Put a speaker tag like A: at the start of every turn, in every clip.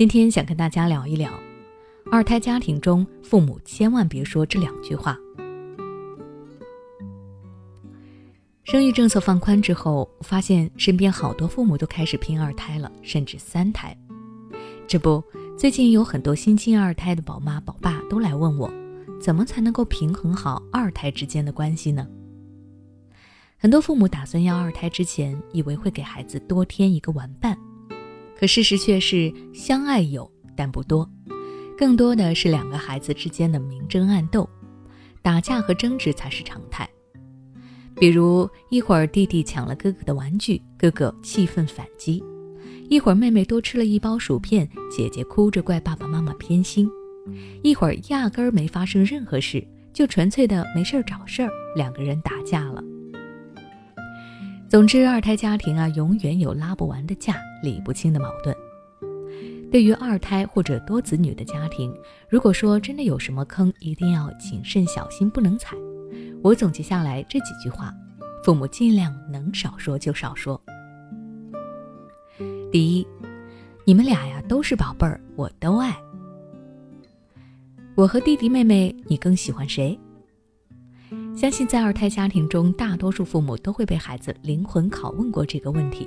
A: 今天想跟大家聊一聊，二胎家庭中父母千万别说这两句话。生育政策放宽之后，发现身边好多父母都开始拼二胎了，甚至三胎。这不，最近有很多新 sinh 二胎的宝妈宝爸都来问我，怎么才能够平衡好二胎之间的关系呢？很多父母打算要二胎之前，以为会给孩子多添一个玩伴，可事实却是相爱有，但不多，更多的是两个孩子之间的明争暗斗，打架和争执才是常态。比如一会儿弟弟抢了哥哥的玩具，哥哥气愤反击；一会儿妹妹多吃了一包薯片，姐姐哭着怪爸爸妈妈偏心；一会儿压根儿没发生任何事，就纯粹的没事儿找事儿，两个人打架了。总之，二胎家庭啊，永远有拉不完的架、理不清的矛盾。对于二胎或者多子女的家庭，如果说真的有什么坑，一定要谨慎小心，不能踩。我总结下来这几句话，父母尽量能少说就少说。第一，你们俩呀都是宝贝儿，我都爱。我和弟弟妹妹，你更喜欢谁？相信在二胎家庭中，大多数父母都会被孩子灵魂拷问过这个问题。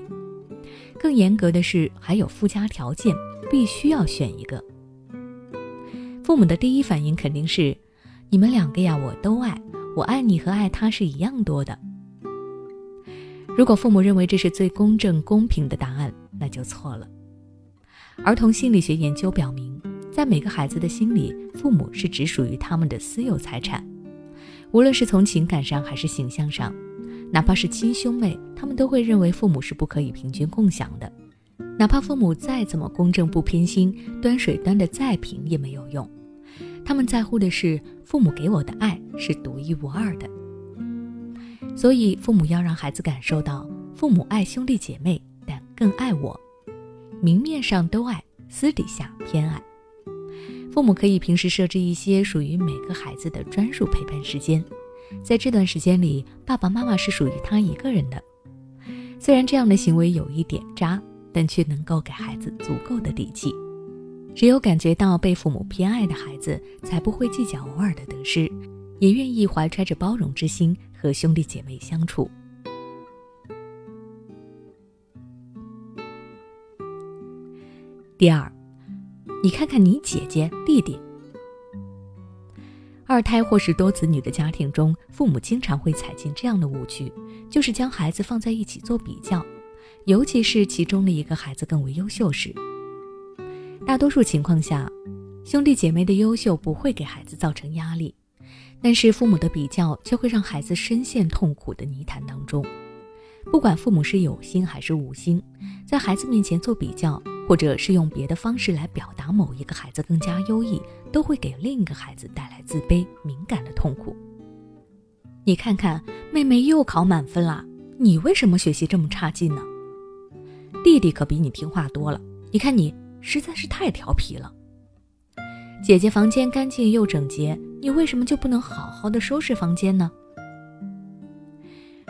A: 更严格的是，还有附加条件，必须要选一个。父母的第一反应肯定是：你们两个呀，我都爱，我爱你和爱他是一样多的。如果父母认为这是最公正公平的答案，那就错了。儿童心理学研究表明，在每个孩子的心里，父母是只属于他们的私有财产。无论是从情感上还是形象上，哪怕是亲兄妹，他们都会认为父母是不可以平均共享的。哪怕父母再怎么公正不偏心，端水端的再平也没有用。他们在乎的是父母给我的爱是独一无二的。所以，父母要让孩子感受到，父母爱兄弟姐妹，但更爱我。明面上都爱，私底下偏爱。父母可以平时设置一些属于每个孩子的专属陪伴时间，在这段时间里，爸爸妈妈是属于他一个人的。虽然这样的行为有一点渣，但却能够给孩子足够的底气。只有感觉到被父母偏爱的孩子，才不会计较偶尔的得失，也愿意怀揣着包容之心和兄弟姐妹相处。第二。你看看你姐姐、弟弟，二胎或是多子女的家庭中，父母经常会踩进这样的误区，就是将孩子放在一起做比较，尤其是其中的一个孩子更为优秀时。大多数情况下，兄弟姐妹的优秀不会给孩子造成压力，但是父母的比较却会让孩子深陷痛苦的泥潭当中。不管父母是有心还是无心，在孩子面前做比较。或者是用别的方式来表达某一个孩子更加优异，都会给另一个孩子带来自卑、敏感的痛苦。你看看，妹妹又考满分了，你为什么学习这么差劲呢？弟弟可比你听话多了，你看你实在是太调皮了。姐姐房间干净又整洁，你为什么就不能好好的收拾房间呢？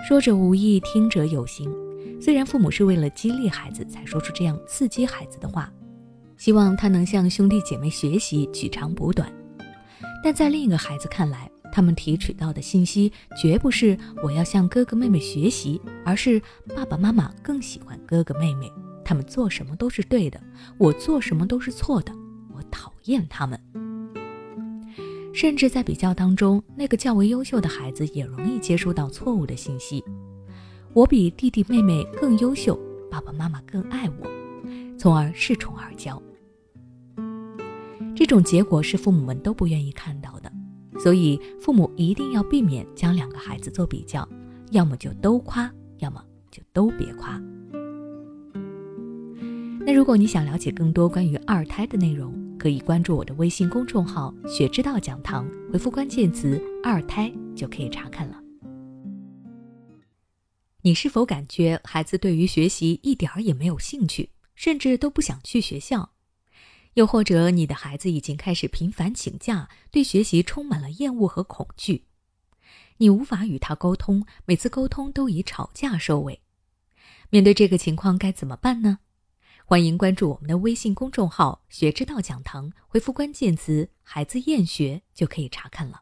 A: 说者无意，听者有心。虽然父母是为了激励孩子才说出这样刺激孩子的话，希望他能向兄弟姐妹学习，取长补短，但在另一个孩子看来，他们提取到的信息绝不是我要向哥哥妹妹学习，而是爸爸妈妈更喜欢哥哥妹妹，他们做什么都是对的，我做什么都是错的，我讨厌他们。甚至在比较当中，那个较为优秀的孩子也容易接收到错误的信息。我比弟弟妹妹更优秀，爸爸妈妈更爱我，从而恃宠而骄。这种结果是父母们都不愿意看到的，所以父母一定要避免将两个孩子做比较，要么就都夸，要么就都别夸。那如果你想了解更多关于二胎的内容，可以关注我的微信公众号“学之道讲堂”，回复关键词“二胎”就可以查看了。你是否感觉孩子对于学习一点儿也没有兴趣，甚至都不想去学校？又或者你的孩子已经开始频繁请假，对学习充满了厌恶和恐惧？你无法与他沟通，每次沟通都以吵架收尾。面对这个情况该怎么办呢？欢迎关注我们的微信公众号“学之道讲堂”，回复关键词“孩子厌学”就可以查看了。